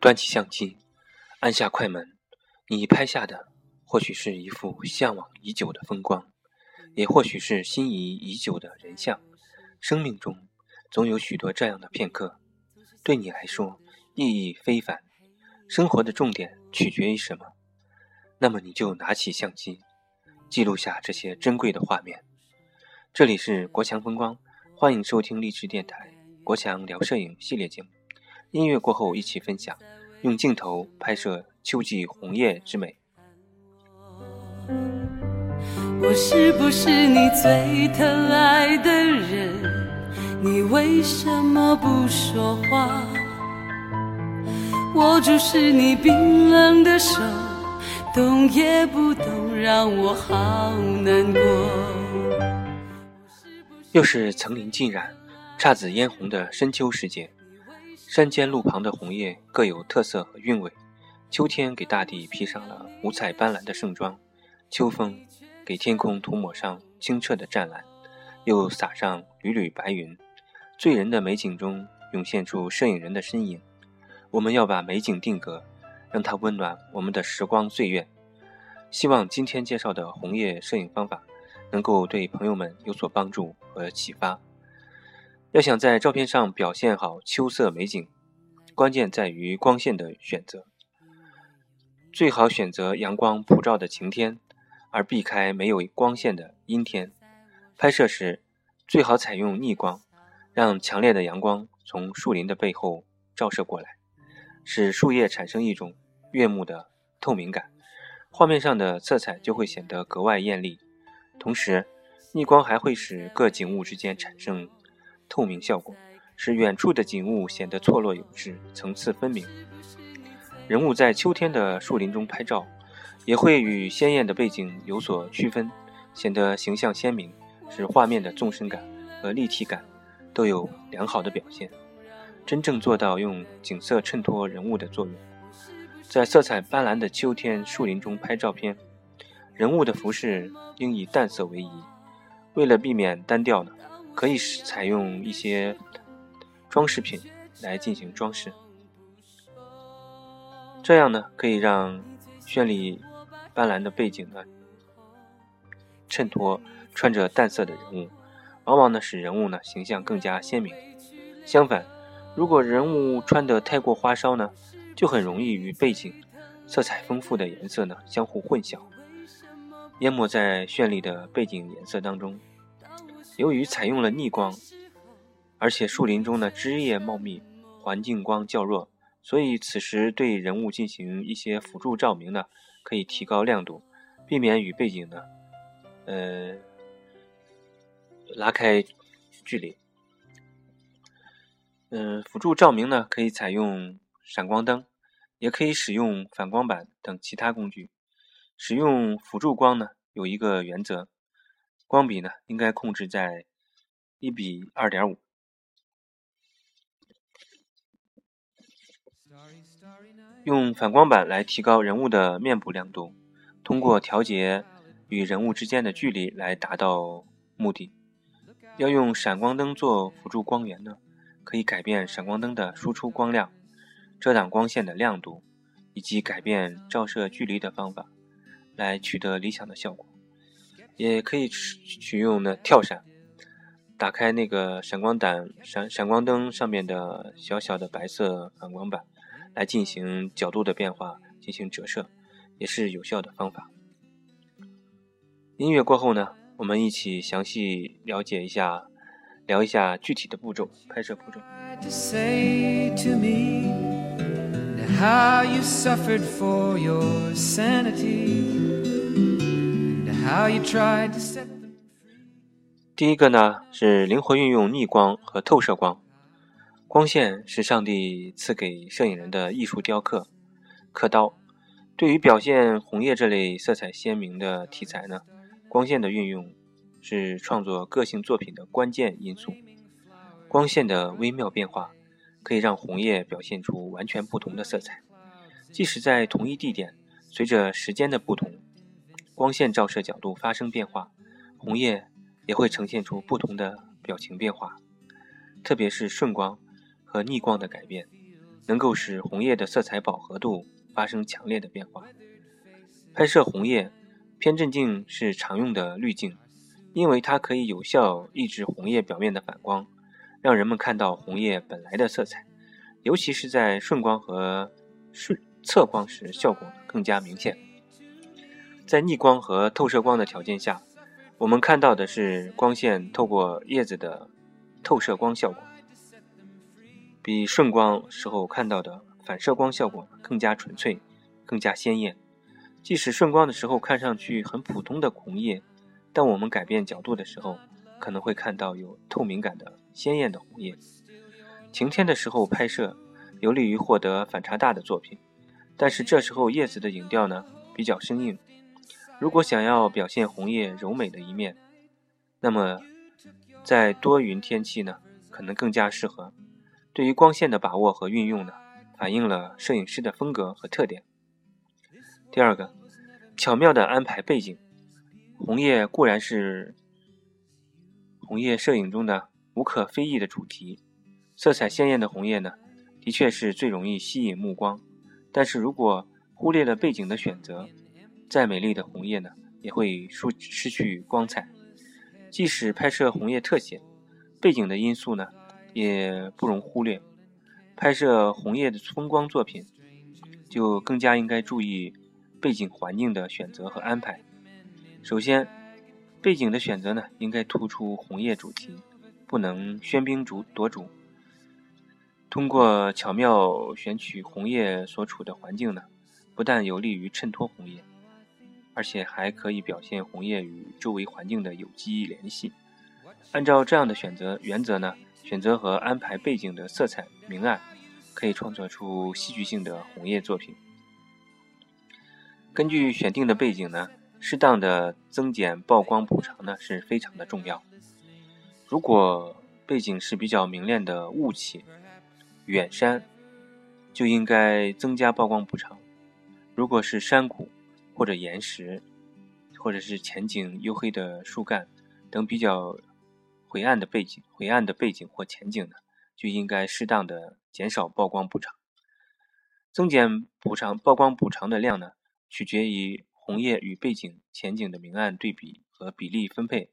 端起相机，按下快门，你拍下的或许是一幅向往已久的风光，也或许是心仪已久的人像。生命中总有许多这样的片刻，对你来说意义非凡。生活的重点取决于什么？那么你就拿起相机，记录下这些珍贵的画面。这里是国强风光，欢迎收听励志电台国强聊摄影系列节目。音乐过后，一起分享，用镜头拍摄秋季红叶之美。我是不是你最疼爱的人？你为什么不说话？握住是你冰冷的手，动也不动，让我好难过。又是层林尽染、姹紫嫣红的深秋时节。山间路旁的红叶各有特色和韵味，秋天给大地披上了五彩斑斓的盛装，秋风给天空涂抹上清澈的湛蓝，又洒上缕缕白云。醉人的美景中涌现出摄影人的身影，我们要把美景定格，让它温暖我们的时光岁月。希望今天介绍的红叶摄影方法能够对朋友们有所帮助和启发。要想在照片上表现好秋色美景，关键在于光线的选择。最好选择阳光普照的晴天，而避开没有光线的阴天。拍摄时最好采用逆光，让强烈的阳光从树林的背后照射过来，使树叶产生一种悦目的透明感，画面上的色彩就会显得格外艳丽。同时，逆光还会使各景物之间产生。透明效果使远处的景物显得错落有致、层次分明。人物在秋天的树林中拍照，也会与鲜艳的背景有所区分，显得形象鲜明，使画面的纵深感和立体感都有良好的表现，真正做到用景色衬托人物的作用。在色彩斑斓的秋天树林中拍照片，人物的服饰应以淡色为宜，为了避免单调呢。可以采用一些装饰品来进行装饰，这样呢可以让绚丽斑斓的背景呢衬托穿着淡色的人物，往往呢使人物呢形象更加鲜明。相反，如果人物穿得太过花哨呢，就很容易与背景色彩丰富的颜色呢相互混淆，淹没在绚丽的背景颜色当中。由于采用了逆光，而且树林中的枝叶茂密，环境光较弱，所以此时对人物进行一些辅助照明呢，可以提高亮度，避免与背景呢，呃，拉开距离。嗯，辅助照明呢，可以采用闪光灯，也可以使用反光板等其他工具。使用辅助光呢，有一个原则。光比呢，应该控制在一比二点五。用反光板来提高人物的面部亮度，通过调节与人物之间的距离来达到目的。要用闪光灯做辅助光源呢，可以改变闪光灯的输出光亮、遮挡光线的亮度，以及改变照射距离的方法，来取得理想的效果。也可以取用呢跳闪，打开那个闪光胆闪闪光灯上面的小小的白色反光板，来进行角度的变化，进行折射，也是有效的方法。音乐过后呢，我们一起详细了解一下，聊一下具体的步骤，拍摄步骤。第一个呢是灵活运用逆光和透射光。光线是上帝赐给摄影人的艺术雕刻刻刀。对于表现红叶这类色彩鲜明的题材呢，光线的运用是创作个性作品的关键因素。光线的微妙变化可以让红叶表现出完全不同的色彩。即使在同一地点，随着时间的不同。光线照射角度发生变化，红叶也会呈现出不同的表情变化，特别是顺光和逆光的改变，能够使红叶的色彩饱和度发生强烈的变化。拍摄红叶，偏振镜是常用的滤镜，因为它可以有效抑制红叶表面的反光，让人们看到红叶本来的色彩。尤其是在顺光和顺侧光时，效果更加明显。在逆光和透射光的条件下，我们看到的是光线透过叶子的透射光效果，比顺光时候看到的反射光效果更加纯粹、更加鲜艳。即使顺光的时候看上去很普通的红叶，但我们改变角度的时候，可能会看到有透明感的鲜艳的红叶。晴天的时候拍摄，有利于获得反差大的作品，但是这时候叶子的影调呢比较生硬。如果想要表现红叶柔美的一面，那么在多云天气呢，可能更加适合。对于光线的把握和运用呢，反映了摄影师的风格和特点。第二个，巧妙的安排背景。红叶固然是红叶摄影中的无可非议的主题。色彩鲜艳的红叶呢，的确是最容易吸引目光。但是如果忽略了背景的选择，再美丽的红叶呢，也会失失去光彩。即使拍摄红叶特写，背景的因素呢，也不容忽略。拍摄红叶的风光作品，就更加应该注意背景环境的选择和安排。首先，背景的选择呢，应该突出红叶主题，不能喧宾主夺主。通过巧妙选取红叶所处的环境呢，不但有利于衬托红叶，而且还可以表现红叶与周围环境的有机联系。按照这样的选择原则呢，选择和安排背景的色彩明暗，可以创作出戏剧性的红叶作品。根据选定的背景呢，适当的增减曝光补偿呢是非常的重要。如果背景是比较明亮的雾气。远山就应该增加曝光补偿。如果是山谷或者岩石，或者是前景黝黑的树干等比较灰暗的背景、灰暗的背景或前景呢，就应该适当的减少曝光补偿。增减补偿曝光补偿的量呢，取决于红叶与背景前景的明暗对比和比例分配。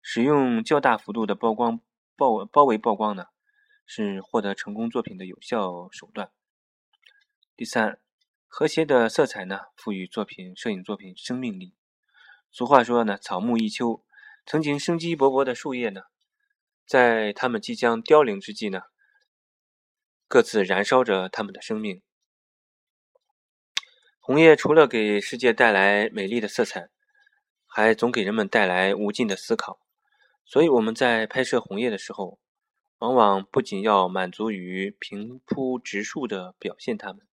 使用较大幅度的曝光包包围曝光呢。是获得成功作品的有效手段。第三，和谐的色彩呢，赋予作品摄影作品生命力。俗话说呢，草木一秋，曾经生机勃勃的树叶呢，在它们即将凋零之际呢，各自燃烧着它们的生命。红叶除了给世界带来美丽的色彩，还总给人们带来无尽的思考。所以我们在拍摄红叶的时候。往往不仅要满足于平铺直述的表现它们，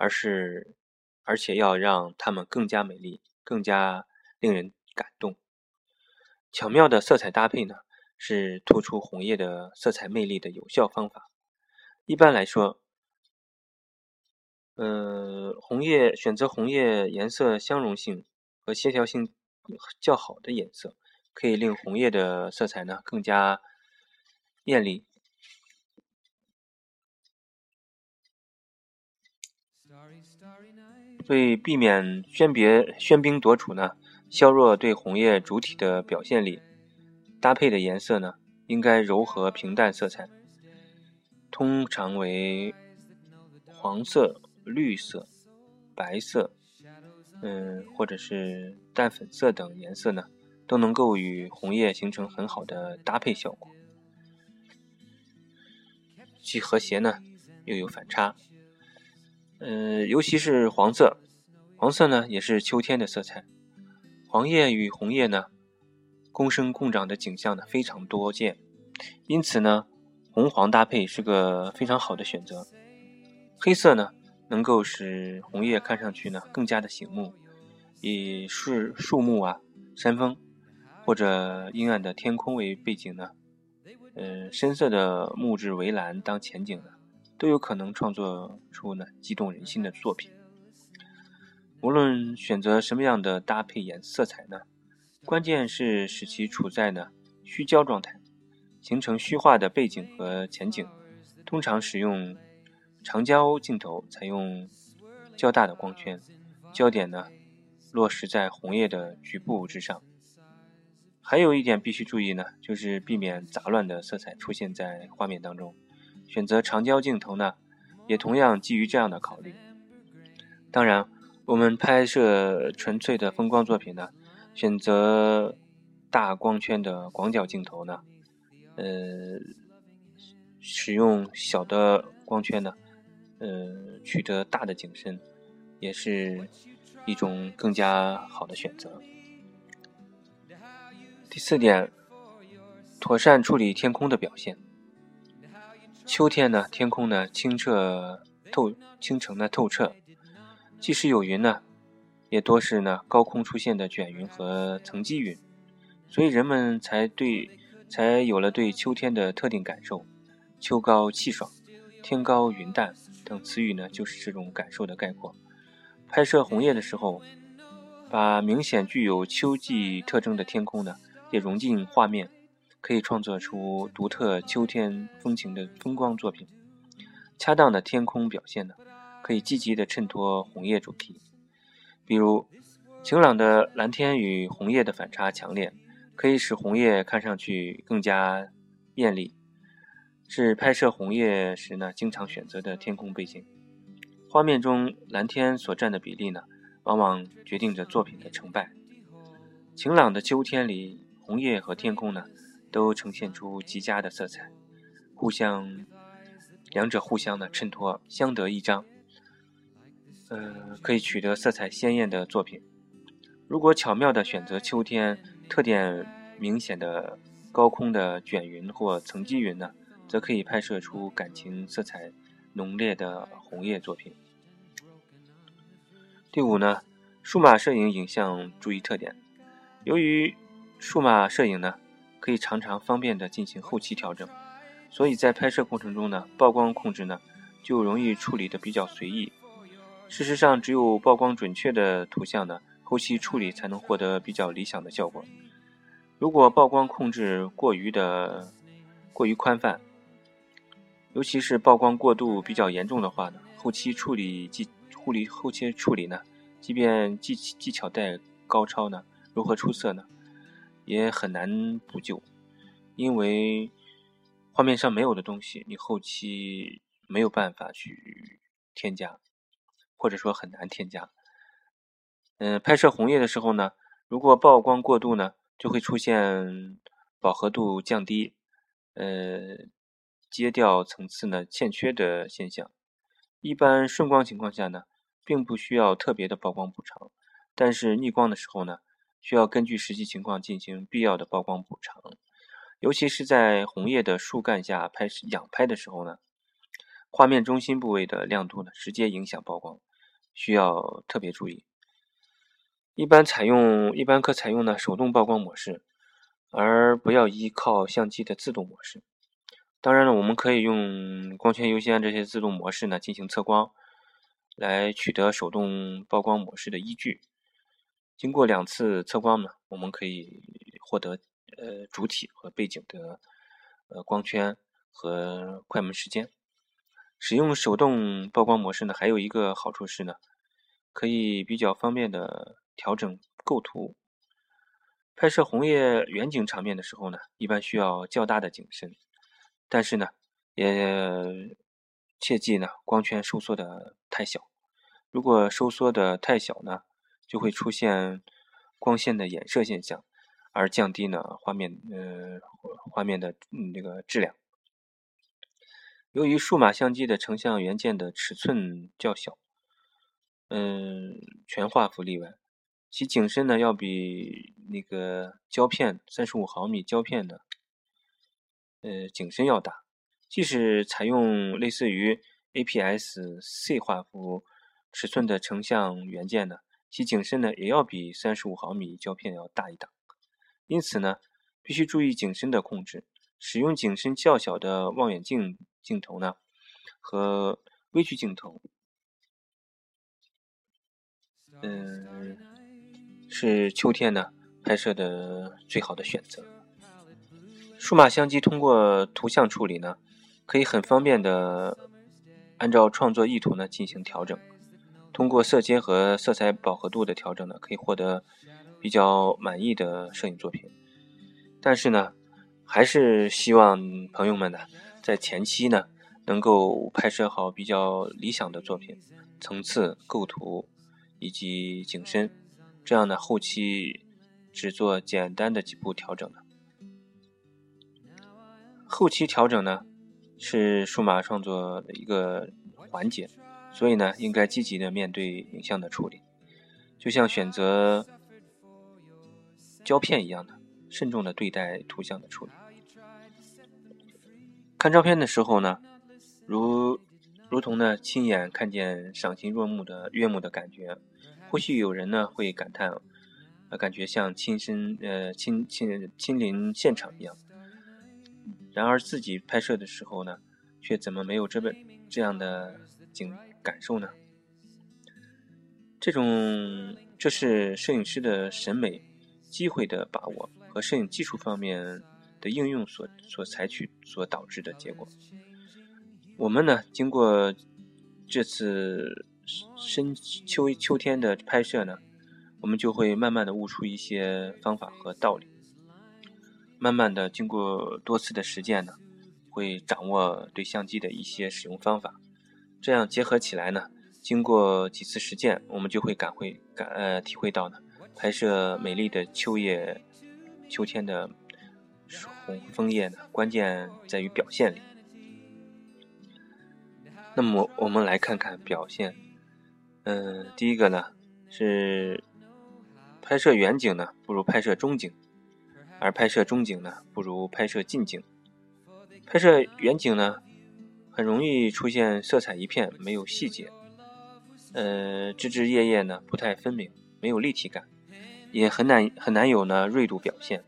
而是而且要让它们更加美丽，更加令人感动。巧妙的色彩搭配呢，是突出红叶的色彩魅力的有效方法。一般来说，呃，红叶选择红叶颜色相容性和协调性较好的颜色，可以令红叶的色彩呢更加。艳丽。为避免喧别喧宾夺主呢，削弱对红叶主体的表现力，搭配的颜色呢，应该柔和平淡色彩，通常为黄色、绿色、白色，嗯，或者是淡粉色等颜色呢，都能够与红叶形成很好的搭配效果。既和谐呢，又有反差。呃，尤其是黄色，黄色呢也是秋天的色彩。黄叶与红叶呢，共生共长的景象呢非常多见，因此呢，红黄搭配是个非常好的选择。黑色呢，能够使红叶看上去呢更加的醒目，以树树木啊、山峰或者阴暗的天空为背景呢。呃，深色的木质围栏当前景呢，都有可能创作出呢激动人心的作品。无论选择什么样的搭配颜色彩呢，关键是使其处在呢虚焦状态，形成虚化的背景和前景。通常使用长焦镜头采用较大的光圈，焦点呢落实在红叶的局部之上。还有一点必须注意呢，就是避免杂乱的色彩出现在画面当中。选择长焦镜头呢，也同样基于这样的考虑。当然，我们拍摄纯粹的风光作品呢，选择大光圈的广角镜头呢，呃，使用小的光圈呢。呃，取得大的景深，也是一种更加好的选择。第四点，妥善处理天空的表现。秋天呢，天空呢清澈透，清澄的透彻，即使有云呢，也多是呢高空出现的卷云和层积云，所以人们才对才有了对秋天的特定感受：秋高气爽，天高云淡。等词语呢，就是这种感受的概括。拍摄红叶的时候，把明显具有秋季特征的天空呢，也融进画面，可以创作出独特秋天风情的风光作品。恰当的天空表现呢，可以积极的衬托红叶主题。比如，晴朗的蓝天与红叶的反差强烈，可以使红叶看上去更加艳丽。是拍摄红叶时呢，经常选择的天空背景。画面中蓝天所占的比例呢，往往决定着作品的成败。晴朗的秋天里，红叶和天空呢，都呈现出极佳的色彩，互相，两者互相的衬托，相得益彰。呃，可以取得色彩鲜艳的作品。如果巧妙地选择秋天特点明显的高空的卷云或层积云呢？则可以拍摄出感情色彩浓烈的红叶作品。第五呢，数码摄影影像注意特点。由于数码摄影呢，可以常常方便的进行后期调整，所以在拍摄过程中呢，曝光控制呢就容易处理的比较随意。事实上，只有曝光准确的图像呢，后期处理才能获得比较理想的效果。如果曝光控制过于的过于宽泛，尤其是曝光过度比较严重的话呢，后期处理技护理后期处理呢，即便技技巧再高超呢，如何出色呢，也很难补救，因为画面上没有的东西，你后期没有办法去添加，或者说很难添加。嗯，拍摄红叶的时候呢，如果曝光过度呢，就会出现饱和度降低，呃。阶调层次呢欠缺的现象，一般顺光情况下呢，并不需要特别的曝光补偿，但是逆光的时候呢，需要根据实际情况进行必要的曝光补偿，尤其是在红叶的树干下拍仰拍的时候呢，画面中心部位的亮度呢直接影响曝光，需要特别注意。一般采用一般可采用呢手动曝光模式，而不要依靠相机的自动模式。当然了，我们可以用光圈优先这些自动模式呢进行测光，来取得手动曝光模式的依据。经过两次测光呢，我们可以获得呃主体和背景的呃光圈和快门时间。使用手动曝光模式呢，还有一个好处是呢，可以比较方便的调整构图。拍摄红叶远景场面的时候呢，一般需要较大的景深。但是呢，也切记呢，光圈收缩的太小。如果收缩的太小呢，就会出现光线的衍射现象，而降低呢画面呃画面的那个质量。由于数码相机的成像元件的尺寸较小，嗯，全画幅例外，其景深呢要比那个胶片三十五毫米胶片的。呃，景深要大，即使采用类似于 APS-C 画幅尺寸的成像元件呢，其景深呢也要比三十五毫米胶片要大一档。因此呢，必须注意景深的控制。使用景深较小的望远镜镜头呢，和微距镜头，嗯，是秋天呢拍摄的最好的选择。数码相机通过图像处理呢，可以很方便的按照创作意图呢进行调整。通过色阶和色彩饱和度的调整呢，可以获得比较满意的摄影作品。但是呢，还是希望朋友们呢在前期呢能够拍摄好比较理想的作品，层次、构图以及景深，这样呢后期只做简单的几步调整呢。后期调整呢是数码创作的一个环节。所以呢，应该积极的面对影像的处理，就像选择胶片一样的，慎重的对待图像的处理。看照片的时候呢，如如同呢亲眼看见赏心悦目的悦目的感觉，或许有人呢会感叹，呃，感觉像亲身呃亲亲亲临现场一样。然而自己拍摄的时候呢，却怎么没有这本这样的景？感受呢？这种这是摄影师的审美、机会的把握和摄影技术方面的应用所所采取所导致的结果。我们呢，经过这次深秋秋天的拍摄呢，我们就会慢慢的悟出一些方法和道理。慢慢的，经过多次的实践呢，会掌握对相机的一些使用方法。这样结合起来呢，经过几次实践，我们就会感会感呃体会到呢，拍摄美丽的秋叶、秋天的红枫叶呢，关键在于表现力。那么我们来看看表现，嗯，第一个呢是拍摄远景呢不如拍摄中景，而拍摄中景呢不如拍摄近景。拍摄远景呢。很容易出现色彩一片，没有细节，呃，枝枝叶叶呢不太分明，没有立体感，也很难很难有呢锐度表现，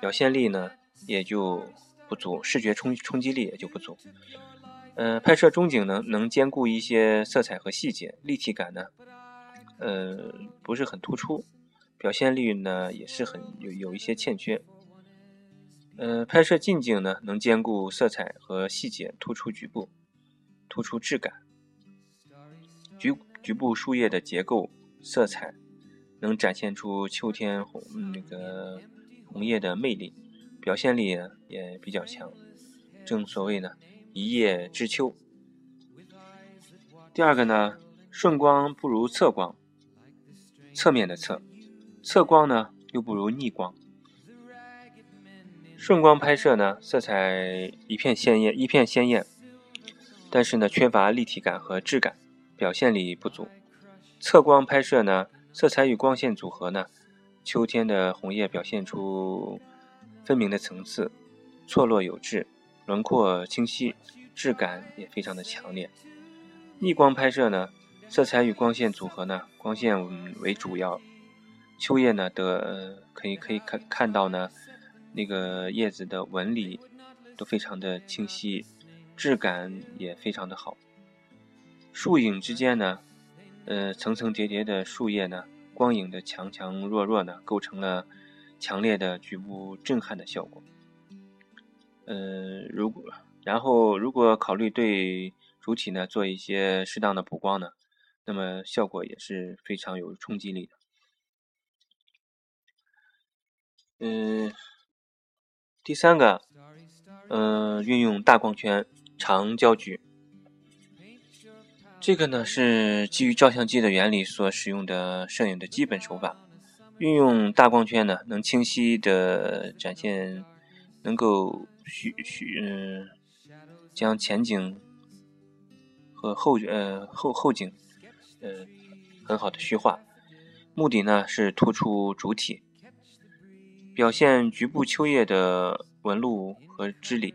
表现力呢也就不足，视觉冲冲击力也就不足。呃，拍摄中景呢能兼顾一些色彩和细节，立体感呢，呃，不是很突出，表现力呢也是很有有一些欠缺。呃，拍摄近景呢，能兼顾色彩和细节，突出局部，突出质感。局局部树叶的结构、色彩，能展现出秋天红那个红叶的魅力，表现力也比较强。正所谓呢，一叶知秋。第二个呢，顺光不如侧光，侧面的侧，侧光呢又不如逆光。顺光拍摄呢，色彩一片鲜艳，一片鲜艳，但是呢，缺乏立体感和质感，表现力不足。侧光拍摄呢，色彩与光线组合呢，秋天的红叶表现出分明的层次，错落有致，轮廓清晰，质感也非常的强烈。逆光拍摄呢，色彩与光线组合呢，光线为主要，秋叶呢的可以可以看看到呢。那个叶子的纹理都非常的清晰，质感也非常的好。树影之间呢，呃，层层叠叠的树叶呢，光影的强强弱弱呢，构成了强烈的局部震撼的效果。呃，如果然后如果考虑对主体呢做一些适当的补光呢，那么效果也是非常有冲击力的。嗯。第三个，嗯，运用大光圈、长焦距，这个呢是基于照相机的原理所使用的摄影的基本手法。运用大光圈呢，能清晰的展现，能够虚虚嗯，将前景和后呃后后景呃很好的虚化，目的呢是突出主体。表现局部秋叶的纹路和织理，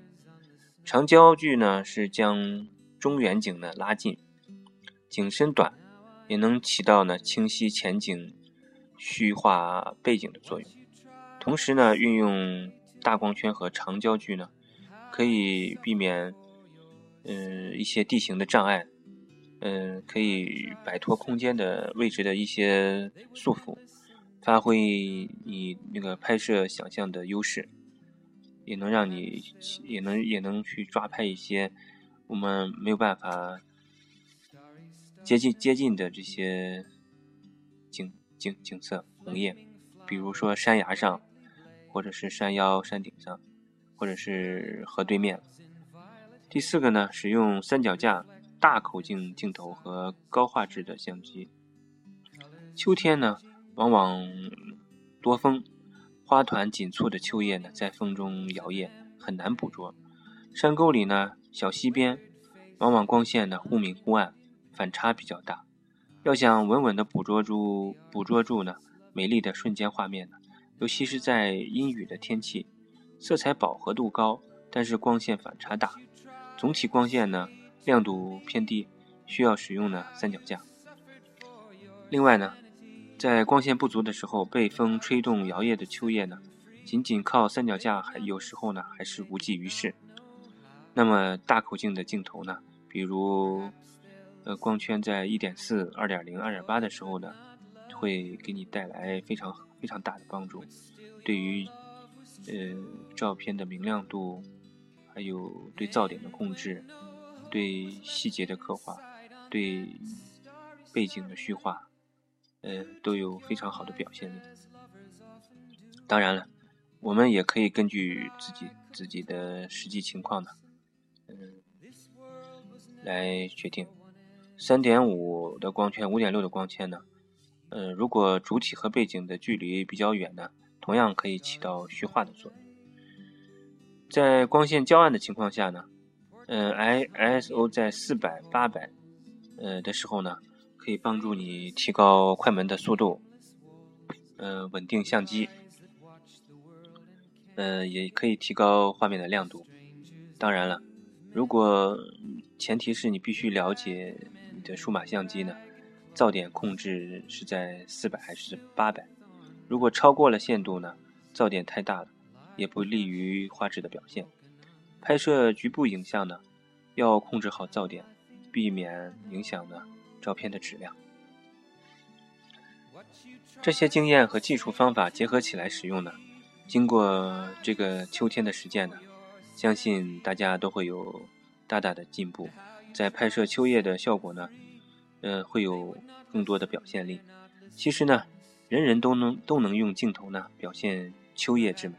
长焦距呢是将中远景呢拉近，景深短也能起到呢清晰前景、虚化背景的作用。同时呢，运用大光圈和长焦距呢，可以避免嗯一些地形的障碍，嗯可以摆脱空间的位置的一些束缚。发挥你那个拍摄想象的优势，也能让你也能也能去抓拍一些我们没有办法接近接近的这些景景景色红叶，比如说山崖上，或者是山腰、山顶上，或者是河对面。第四个呢，使用三脚架、大口径镜头和高画质的相机。秋天呢，往往多风，花团锦簇的秋叶呢，在风中摇曳，很难捕捉。山沟里呢，小溪边，往往光线呢忽明忽暗，反差比较大。要想稳稳地捕捉住捕捉住呢美丽的瞬间画面呢，尤其是在阴雨的天气，色彩饱和度高，但是光线反差大，总体光线呢亮度偏低，需要使用呢三脚架。另外呢。在光线不足的时候，被风吹动摇曳的秋叶呢，仅仅靠三脚架还有时候呢还是无济于事。那么大口径的镜头呢，比如呃光圈在一点四、二点零、二点八的时候呢，会给你带来非常非常大的帮助。对于呃照片的明亮度，还有对噪点的控制，对细节的刻画，对背景的虚化。呃，都有非常好的表现力。当然了，我们也可以根据自己自己的实际情况呢，嗯，来决定。三点五的光圈，五点六的光圈呢，嗯，如果主体和背景的距离比较远呢，同样可以起到虚化的作用。在光线较暗的情况下呢，嗯，I S O 在四百、八百，呃的时候呢。可以帮助你提高快门的速度，嗯，稳定相机，嗯，也可以提高画面的亮度。当然了，如果前提是你必须了解你的数码相机呢，噪点控制是在四百还是八百？如果超过了限度呢，噪点太大了，也不利于画质的表现。拍摄局部影像呢，要控制好噪点，避免影响呢。照片的质量，这些经验和技术方法结合起来使用呢，经过这个秋天的实践呢，相信大家都会有大大的进步，在拍摄秋叶的效果呢，呃，会有更多的表现力。其实呢，人人都能都能用镜头呢表现秋叶之美。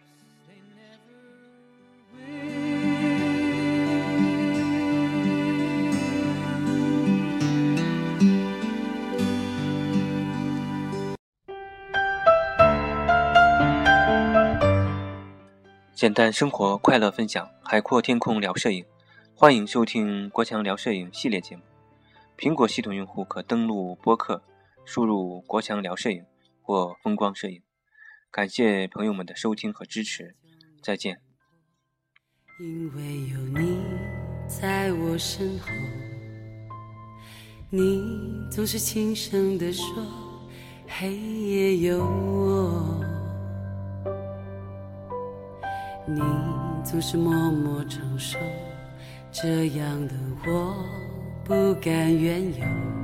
简单生活，快乐分享，海阔天空聊摄影，欢迎收听国强聊摄影系列节目。苹果系统用户可登录播客，输入“国强聊摄影”或“风光摄影”。感谢朋友们的收听和支持，再见。因为有你在我身后，你总是轻声地说：“黑夜有我。”你总是默默承受，这样的我不敢怨尤。